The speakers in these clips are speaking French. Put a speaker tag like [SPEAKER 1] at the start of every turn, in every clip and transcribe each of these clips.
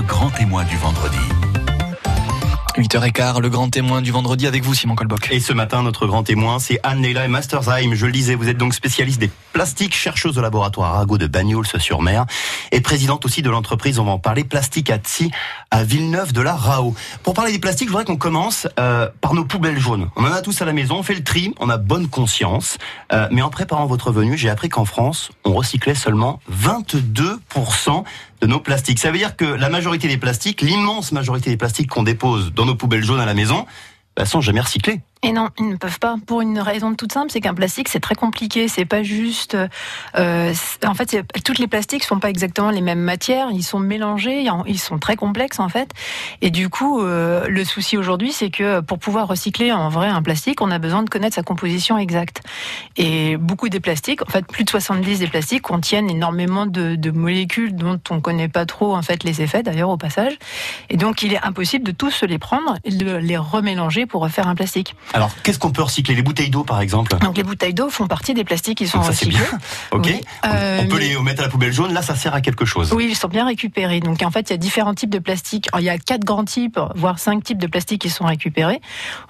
[SPEAKER 1] le grand témoin du vendredi.
[SPEAKER 2] 8h15, le grand témoin du vendredi avec vous, Simon Colboc.
[SPEAKER 3] Et ce matin, notre grand témoin, c'est Anne-Leila Mastersheim. Je le disais, vous êtes donc spécialiste des plastiques, chercheuse au laboratoire Arago de Bagnols-sur-Mer et présidente aussi de l'entreprise, on va en parler, Plastique Atsi à Villeneuve de la Rao. Pour parler des plastiques, je voudrais qu'on commence euh, par nos poubelles jaunes. On en a tous à la maison, on fait le tri, on a bonne conscience. Euh, mais en préparant votre venue, j'ai appris qu'en France, on recyclait seulement 22% de nos plastiques. Ça veut dire que la majorité des plastiques, l'immense majorité des plastiques qu'on dépose dans nos poubelles jaunes à la maison, bah, sont jamais recyclés.
[SPEAKER 4] Et non, ils ne peuvent pas. Pour une raison toute simple, c'est qu'un plastique, c'est très compliqué. C'est pas juste. Euh, en fait, toutes les plastiques sont pas exactement les mêmes matières. Ils sont mélangés. Ils sont très complexes en fait. Et du coup, euh, le souci aujourd'hui, c'est que pour pouvoir recycler en vrai un plastique, on a besoin de connaître sa composition exacte. Et beaucoup des plastiques, en fait, plus de 70 des plastiques contiennent énormément de, de molécules dont on connaît pas trop en fait les effets d'ailleurs au passage. Et donc, il est impossible de tous les prendre et de les remélanger pour refaire un plastique.
[SPEAKER 3] Alors, qu'est-ce qu'on peut recycler? Les bouteilles d'eau, par exemple?
[SPEAKER 4] Donc, les bouteilles d'eau font partie des plastiques qui sont Donc ça, recyclés.
[SPEAKER 3] Bien. Ok.
[SPEAKER 4] Oui.
[SPEAKER 3] Euh, on peut les mettre à la poubelle jaune. Là, ça sert à quelque chose.
[SPEAKER 4] Oui, ils sont bien récupérés. Donc, en fait, il y a différents types de plastiques. Il y a quatre grands types, voire cinq types de plastiques qui sont récupérés.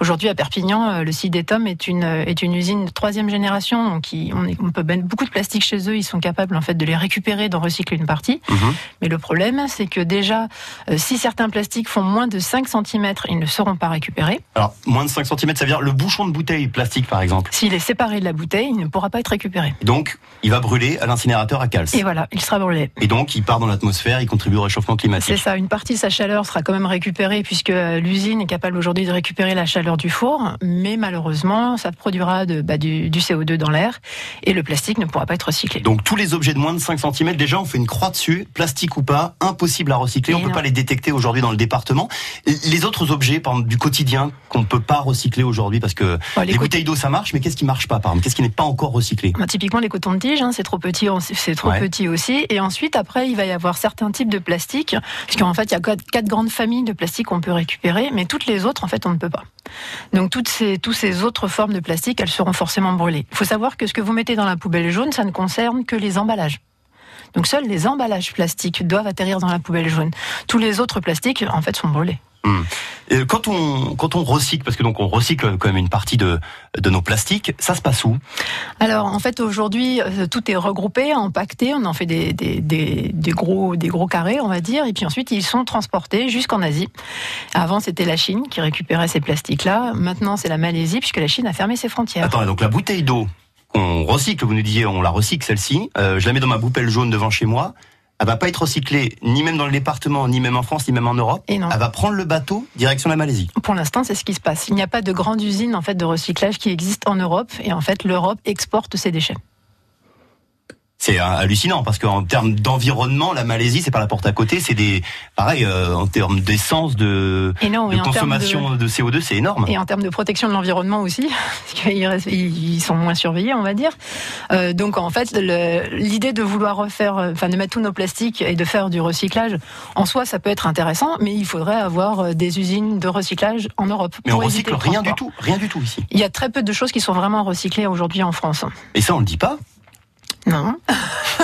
[SPEAKER 4] Aujourd'hui, à Perpignan, euh, le site d'Etom est une est une usine de troisième génération. Donc, on, est, on, peut mettre beaucoup de plastiques chez eux. Ils sont capables, en fait, de les récupérer, d'en recycler une partie.
[SPEAKER 3] Mhm.
[SPEAKER 4] Mais le problème, c'est que déjà, euh, si certains plastiques font moins de 5 cm, ils ne seront pas récupérés.
[SPEAKER 3] Alors, moins de 5 cm, ça veut le bouchon de bouteille plastique, par exemple.
[SPEAKER 4] S'il est séparé de la bouteille, il ne pourra pas être récupéré.
[SPEAKER 3] Donc, il va brûler à l'incinérateur à Cals.
[SPEAKER 4] Et voilà, il sera brûlé.
[SPEAKER 3] Et donc, il part dans l'atmosphère, il contribue au réchauffement climatique.
[SPEAKER 4] C'est ça, une partie de sa chaleur sera quand même récupérée puisque l'usine est capable aujourd'hui de récupérer la chaleur du four, mais malheureusement, ça produira de, bah, du, du, CO2 dans l'air et le plastique ne pourra pas être recyclé.
[SPEAKER 3] Donc, tous les objets de moins de 5 cm, déjà, on fait une croix dessus, plastique ou pas, impossible à recycler, et on ne peut pas les détecter aujourd'hui dans le département. Les autres objets, par exemple, du quotidien qu'on ne peut pas recycler aujourd'hui parce que
[SPEAKER 4] Oh,
[SPEAKER 3] les, les bouteilles d'eau ça marche, mais qu'est-ce qui marche pas par exemple? Qu'est-ce qui n'est pas encore recyclé?
[SPEAKER 4] Bah, Typiquement les cotons de tige, hein, c'est trop petit, c'est trop
[SPEAKER 3] Ouais.
[SPEAKER 4] petit aussi. Et ensuite après il va y avoir certains types de plastiques, puisqu'en fait il y a quatre, grandes familles de plastique qu'on peut récupérer, mais toutes les autres en fait on ne peut pas. Donc toutes ces, toutes ces autres formes de plastique, elles seront forcément brûlées. Il faut savoir que ce que vous mettez dans la poubelle jaune, ça ne concerne que les emballages. Donc seuls les emballages plastiques doivent atterrir dans la poubelle jaune. Tous les autres plastiques, en fait, sont brûlés.
[SPEAKER 3] Et Quand on quand on recycle, parce que donc on recycle quand même une partie de de nos plastiques, ça se passe où?
[SPEAKER 4] Alors en fait aujourd'hui euh, tout est regroupé, empaqueté, on en fait des, des, des, des gros des gros carrés on va dire, et puis ensuite ils sont transportés jusqu'en Asie. Avant c'était la Chine qui récupérait ces plastiques là, maintenant c'est la Malaisie puisque la Chine a fermé ses frontières.
[SPEAKER 3] Attends, donc la bouteille d'eau qu'on recycle, vous nous disiez, on la recycle celle-ci, euh, je la mets dans ma poubelle jaune devant chez moi. Elle va pas être recyclée ni même dans le département, ni même en France, ni même en Europe.
[SPEAKER 4] Et non.
[SPEAKER 3] Elle va prendre le bateau direction la Malaisie.
[SPEAKER 4] Pour l'instant, c'est ce qui se passe. Il n'y a pas de grande usine en fait de recyclage qui existe en Europe, et en fait l'Europe exporte ses déchets.
[SPEAKER 3] C'est euh, hallucinant parce qu'en termes d'environnement, la Malaisie, c'est pas la porte à côté. C'est des, pareil, euh, en termes d'essence, de,
[SPEAKER 4] non,
[SPEAKER 3] de consommation de... CO2, c'est énorme.
[SPEAKER 4] Et en termes de protection de l'environnement aussi, parce qu'ils sont moins surveillés, on va dire. Euh, donc en fait, l'idée de vouloir refaire, enfin de mettre tous nos plastiques et de faire du recyclage, en soi, ça peut être intéressant, mais il faudrait avoir des usines de recyclage en Europe.
[SPEAKER 3] Mais on recycle
[SPEAKER 4] le
[SPEAKER 3] rien du tout, rien du tout ici.
[SPEAKER 4] Il y a très peu de choses qui sont vraiment recyclées aujourd'hui en France.
[SPEAKER 3] Et ça, on le dit pas.
[SPEAKER 4] Non.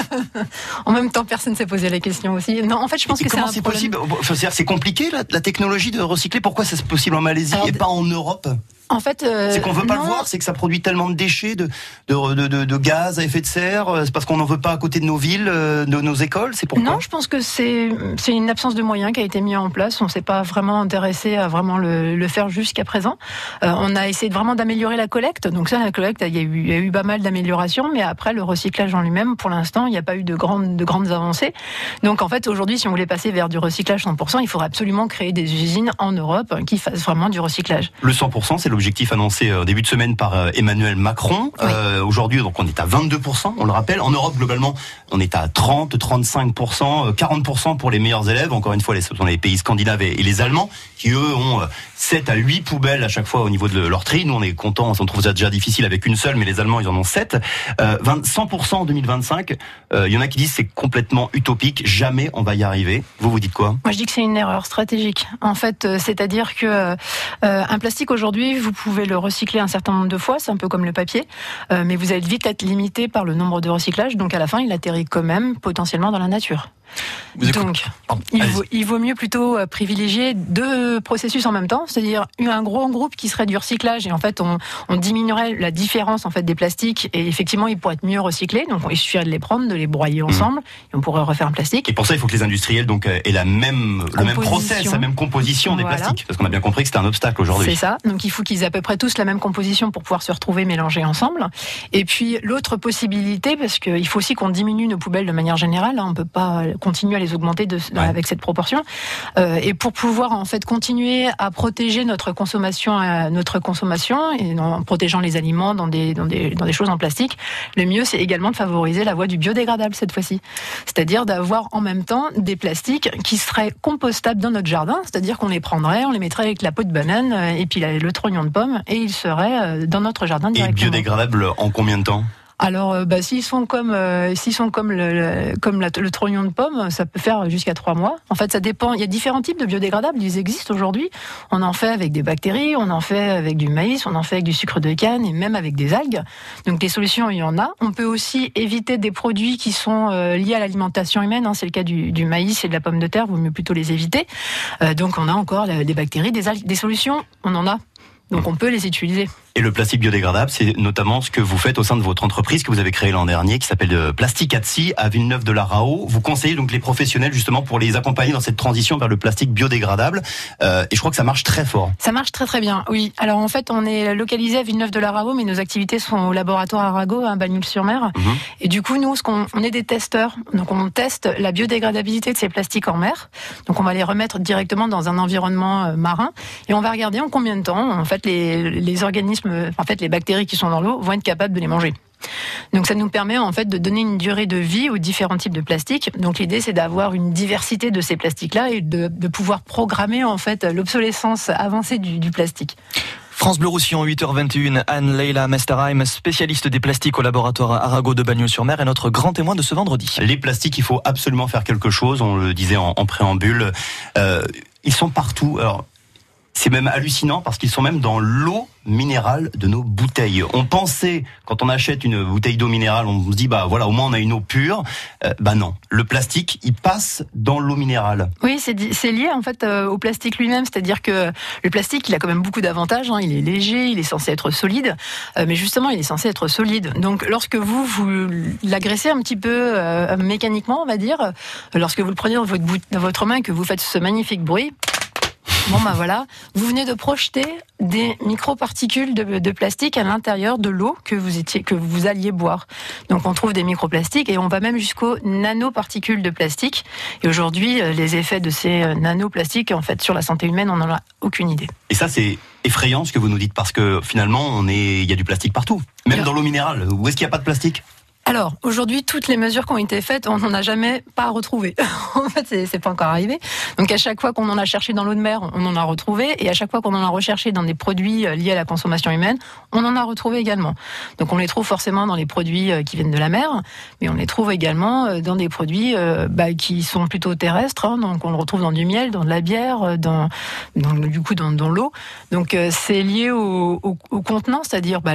[SPEAKER 4] en même temps, personne s'est posé la question aussi. Non, en fait, je pense
[SPEAKER 3] Et
[SPEAKER 4] que c'est un problème.
[SPEAKER 3] possible Enfin, C'est compliqué la, la technologie de recycler. Pourquoi c'est possible en Malaisie
[SPEAKER 4] Alors,
[SPEAKER 3] et pas en Europe?
[SPEAKER 4] En fait, euh,
[SPEAKER 3] C'est qu'on veut pas
[SPEAKER 4] non.
[SPEAKER 3] le voir, c'est que ça produit tellement de déchets, de, de, de, de- de gaz à effet de serre. euh, C'est parce qu'on n'en veut pas à côté de nos villes, euh, de nos écoles. C'est pourquoi
[SPEAKER 4] Non, je pense que c'est c'est une absence de moyens qui a été mis en place. On s'est pas vraiment intéressé à vraiment le, le faire jusqu'à présent. Euh, on a essayé vraiment d'améliorer la collecte. Donc ça, la collecte, il y a eu, il y a eu pas mal d'améliorations, mais après le recyclage en lui-même, pour l'instant, il n'y a pas eu de grandes de grandes avancées. Donc en fait, aujourd'hui, si on voulait passer vers du recyclage 100%, il faudrait absolument créer des usines en Europe qui fassent vraiment du recyclage.
[SPEAKER 3] Le 100%, c'est l'objectif annoncé euh, début de semaine par euh, Emmanuel Macron.
[SPEAKER 4] Oui.
[SPEAKER 3] Euh, Aujourd'hui, donc on est à 22%, on le rappelle. En Europe, globalement, on est à 30, 35%, euh, 40% pour les meilleurs élèves. Encore une fois, les- ce sont les pays scandinaves et, et les Allemands qui, eux, ont euh, 7 à 8 poubelles à chaque fois au niveau de leur tri. Nous, on est contents, on trouve ça déjà difficile avec une seule, mais les Allemands, ils en ont 7. Euh, 20 100% en 2025. Euh, Il y en a qui disent c'est complètement utopique, jamais on va y arriver. Vous, vous dites quoi?
[SPEAKER 4] Moi, je dis que c'est une erreur stratégique. En fait, c'est-à-dire que un plastique aujourd'hui, vous pouvez le recycler un certain nombre de fois, c'est un peu comme le papier, euh, mais vous allez vite être limité par le nombre de recyclages, donc à la fin, il atterrit quand même potentiellement dans la nature. Donc, il vaut, il vaut, mieux plutôt euh, privilégier deux processus en même temps, c'est-à-dire un gros groupe qui serait du recyclage et en fait on, on, diminuerait la différence en fait des plastiques et effectivement ils pourraient être mieux recyclés. Donc il suffirait de les prendre, de les broyer mmh. ensemble et on pourrait refaire un plastique.
[SPEAKER 3] Et pour ça il faut que les industriels donc aient la même le même process, la même composition des plastiques parce qu'on a bien compris que c'était un obstacle aujourd'hui.
[SPEAKER 4] C'est ça. Donc il faut qu'ils aient à peu près tous la même composition pour pouvoir se retrouver mélangés ensemble. Et puis l'autre possibilité parce qu'il faut aussi qu'on diminue nos poubelles de manière générale. Hein, on peut pas continuer à les augmenter de, avec cette proportion. Euh, et pour pouvoir en fait continuer à protéger notre consommation, euh, notre consommation et en protégeant les aliments dans des, dans des, dans des choses en plastique, le mieux c'est également de favoriser la voie du biodégradable cette fois-ci. C'est-à-dire d'avoir en même temps des plastiques qui seraient compostables dans notre jardin, c'est-à-dire qu'on les prendrait, on les mettrait avec la peau de banane euh, et puis le trognon de pomme et ils seraient dans notre jardin directement.
[SPEAKER 3] Et biodégradable en combien de temps?
[SPEAKER 4] Alors, euh, bah, s'ils sont comme euh, s'ils sont comme le, comme le trognon de pomme, ça peut faire jusqu'à trois mois. En fait, ça dépend. Il y a différents types de biodégradables. Ils existent aujourd'hui. On en fait avec des bactéries, on en fait avec du maïs, on en fait avec du sucre de canne et même avec des algues. Donc, des solutions, il y en a. On peut aussi éviter des produits qui sont euh, liés à l'alimentation humaine. Hein. C'est le cas du, du, maïs et de la pomme de terre. Vaut mieux plutôt les éviter. donc, on a encore des bactéries, des algues, des solutions. On en a. Donc, on peut les utiliser.
[SPEAKER 3] Et le plastique biodégradable, c'est notamment ce que vous faites au sein de votre entreprise que vous avez créée l'an dernier, qui s'appelle euh, Plastique Atsi à Villeneuve de la Rao. Vous conseillez donc les professionnels justement pour les accompagner dans cette transition vers le plastique biodégradable. Euh, et je crois que ça marche très fort.
[SPEAKER 4] Ça marche très très bien. Oui. Alors en fait, on est localisé à Villeneuve de la Rao, mais nos activités sont au laboratoire Arago à Bagnoul-sur-Mer. Mhm. Et du coup, nous, ce qu'on on est des testeurs. Donc on teste la biodégradabilité de ces plastiques en mer. Donc on va les remettre directement dans un environnement euh, marin et on va regarder en combien de temps en fait les, les organismes, en fait les bactéries qui sont dans l'eau vont être capables de les manger. Donc ça nous permet en fait de donner une durée de vie aux différents types de plastiques. Donc l'idée c'est d'avoir une diversité de ces plastiques-là et de, pouvoir programmer en fait l'obsolescence avancée du, plastique.
[SPEAKER 2] France Bleu Roussillon, 8h21, Anne-Leila Mesterheim, spécialiste des plastiques au laboratoire Arago de Bagnols-sur-Mer, est notre grand témoin de ce vendredi.
[SPEAKER 3] Les plastiques, il faut absolument faire quelque chose, on le disait en, préambule. Euh, ils sont partout. Alors, c'est même hallucinant parce qu'ils sont même dans l'eau minérale de nos bouteilles. On pensait, quand on achète une bouteille d'eau minérale, on se dit, bah voilà, au moins on a une eau pure. Euh, bah non, le plastique, il passe dans l'eau minérale.
[SPEAKER 4] Oui, c'est lié en fait euh, au plastique lui-même, c'est-à-dire que le plastique, il a quand même beaucoup d'avantages. Hein. Il est léger, il est censé être solide, euh, mais justement, il est censé être solide. Donc, lorsque vous, vous l'agressez un petit peu mécaniquement, on va dire, lorsque vous le prenez dans votre, dans votre main et que vous faites ce magnifique bruit, Bon ben voilà, vous venez de projeter des microparticules de, de plastique à l'intérieur de l'eau que vous étiez, que vous alliez boire. Donc on trouve des microplastiques et on va même jusqu'aux nanoparticules de plastique. Et aujourd'hui, euh, les effets de ces euh, nanoplastiques, en fait, sur la santé humaine, on n'en a aucune idée.
[SPEAKER 3] Et ça, c'est effrayant ce que vous nous dites parce que finalement, on est, il y a du plastique partout, même dans l'eau minérale. Où est-ce qu'il n'y a pas de plastique?
[SPEAKER 4] Alors, aujourd'hui, toutes les mesures qui ont été faites, on n'en a jamais pas retrouvé. en fait, c'est pas encore arrivé. Donc, à chaque fois qu'on en a cherché dans l'eau de mer, on en a retrouvé. Et à chaque fois qu'on en a recherché dans des produits euh, liés à la consommation humaine, on en a retrouvé également. Donc, on les trouve forcément dans les produits euh, qui viennent de la mer, mais on les trouve également euh, dans des produits bah, qui sont plutôt terrestres. Hein. donc, on le retrouve dans du miel, dans de la bière, dans, du coup, dans, l'eau. Donc, c'est lié au, contenant, c'est-à-dire bah,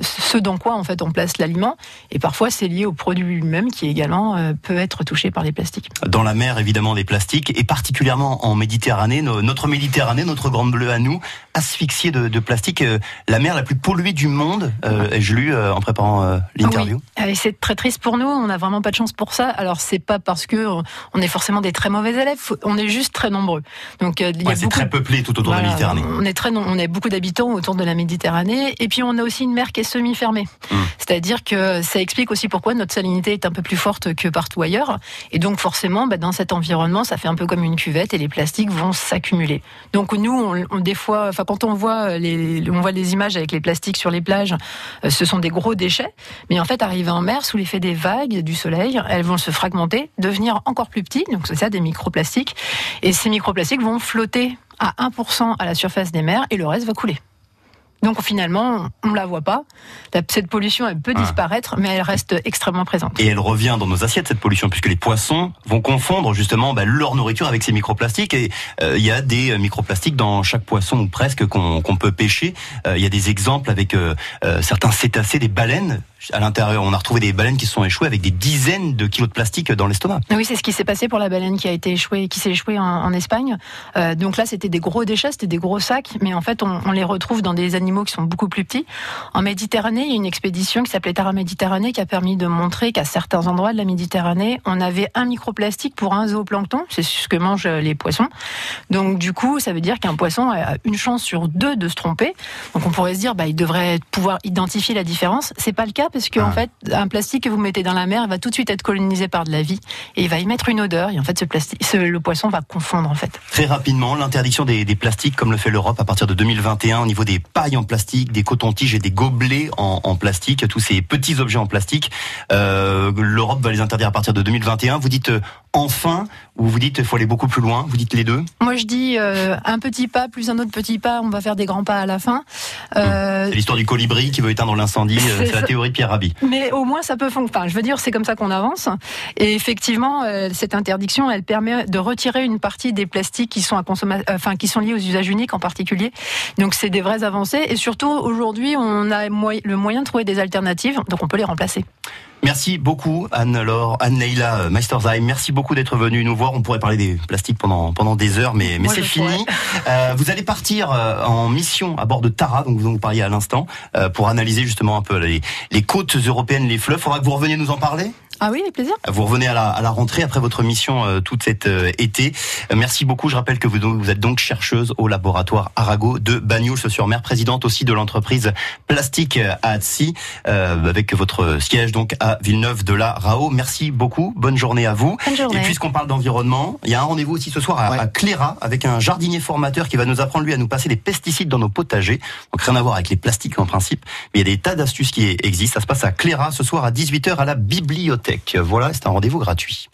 [SPEAKER 4] ce dans quoi, en fait, on place l'aliment. Et parfois, c'est lié au produit lui-même qui également euh, peut être touché par les plastiques.
[SPEAKER 3] Dans la mer, évidemment, des plastiques, et particulièrement en Méditerranée, notre Méditerranée, notre grande bleue à nous, asphyxiée de, de plastique, euh, la mer la plus polluée du monde, euh, ai-je lu en préparant l'interview.
[SPEAKER 4] Oui. C'est très triste pour nous, on n'a vraiment pas de chance pour ça. Alors c'est pas parce que on est forcément des très mauvais élèves, on est juste très nombreux.
[SPEAKER 3] Donc c'est très peuplé tout autour de la Méditerranée.
[SPEAKER 4] On est très, on a beaucoup d'habitants autour de la Méditerranée, et puis on a aussi une mer qui est semi-fermée. Hum. C'est-à-dire que ça explique aussi pourquoi notre salinité est un peu plus forte que partout ailleurs. Et donc forcément, bah, dans cet environnement, ça fait un peu comme une cuvette et les plastiques vont s'accumuler. Donc nous, on, des fois, quand on voit les, on voit images avec les plastiques sur les plages, euh, ce sont des gros déchets. Mais en fait, arrivés en mer, sous l'effet des vagues, du soleil, elles vont se fragmenter, devenir encore plus petites. Donc c'est ça, des microplastiques. Et ces microplastiques vont flotter à 1% à la surface des mers et le reste va couler. Donc finalement, on ne la voit pas. Cette pollution, elle peut ah. disparaître, mais elle reste extrêmement présente.
[SPEAKER 3] Et elle revient dans nos assiettes, cette pollution, puisque les poissons vont confondre justement bah, leur nourriture avec ces microplastiques. Et euh, il y a des euh, microplastiques dans chaque poisson, ou presque, qu'on peut pêcher. Euh, il y a des exemples avec certains cétacés, des baleines à l'intérieur. On a retrouvé des baleines qui sont échouées avec des dizaines de kilos de plastique dans l'estomac.
[SPEAKER 4] Oui, c'est ce qui s'est passé pour la baleine qui a été échouée, qui s'est échouée en, Espagne. Euh, donc là, c'était des gros déchets, c'était des gros sacs, mais en fait, on, les retrouve dans des animaux qui sont beaucoup plus petits. En Méditerranée, il y a une expédition qui s'appelait Terra Méditerranée qui a permis de montrer qu'à certains endroits de la Méditerranée, on avait un microplastique pour un zooplancton. C'est ce que mangent les poissons. Donc du coup, ça veut dire qu'un poisson a une chance sur deux de se tromper. Donc on pourrait se dire, bah, il devrait pouvoir identifier la différence. C'est pas le cas parce qu'en en ah. fait, un plastique que vous mettez dans la mer va tout de suite être colonisé par de la vie et il va y mettre une odeur. Et en fait, ce plastique, le poisson va confondre en fait.
[SPEAKER 3] Très rapidement, l'interdiction des, plastiques, comme le fait l'Europe à partir de 2021, au niveau des pailles en plastique, des cotons-tiges et des gobelets en, plastique, tous ces petits objets en plastique, euh, l'Europe va les interdire à partir de 2021. Vous dites euh, enfin ou vous dites qu'il faut aller beaucoup plus loin Vous dites les deux?
[SPEAKER 4] Moi, je dis euh, un petit pas plus un autre petit pas. On va faire des grands pas à la fin.
[SPEAKER 3] Euh, c'est l'histoire du colibri qui veut éteindre l'incendie. C'est la théorie
[SPEAKER 4] Mais au moins, ça peut fonctionner. Je veux dire, c'est comme ça qu'on avance. Et effectivement, cette interdiction, elle permet de retirer une partie des plastiques qui sont à consommer, enfin, qui sont liés aux usages uniques en particulier. Donc, c'est des vraies avancées. Et surtout, aujourd'hui, on a le moyen de trouver des alternatives. Donc, on peut les remplacer.
[SPEAKER 3] Merci beaucoup Anne-Laure, Anne-Leila Meistersheim. Merci beaucoup d'être venue nous voir. On pourrait parler des plastiques pendant pendant des heures, mais mais c'est fini. Euh, vous allez partir euh, en mission à bord de Tara, donc vous en parliez à l'instant, euh, pour analyser justement un peu les, les côtes européennes, les fleuves. Faudra que vous reveniez nous en parler?
[SPEAKER 4] Ah oui, avec plaisir.
[SPEAKER 3] Vous revenez à la, à la rentrée après votre mission euh, toute cet euh, été. Euh, merci beaucoup. Je rappelle que vous, vous, êtes donc chercheuse au laboratoire Arago de Bagnols-sur-Mer, présidente aussi de l'entreprise Plastique à Atsi, avec votre siège donc à Villeneuve de la Rao. Merci beaucoup. Bonne journée à vous.
[SPEAKER 4] Bonne journée.
[SPEAKER 3] Et puisqu'on parle d'environnement, il y a un rendez-vous aussi ce soir à, Cléra avec un jardinier formateur qui va nous apprendre lui à nous passer des pesticides dans nos potagers. Donc rien à voir avec les plastiques en principe, mais il y a des tas d'astuces qui existent. Ça se passe à Cléra ce soir à 18h à la Voilà, c'est un rendez-vous gratuit.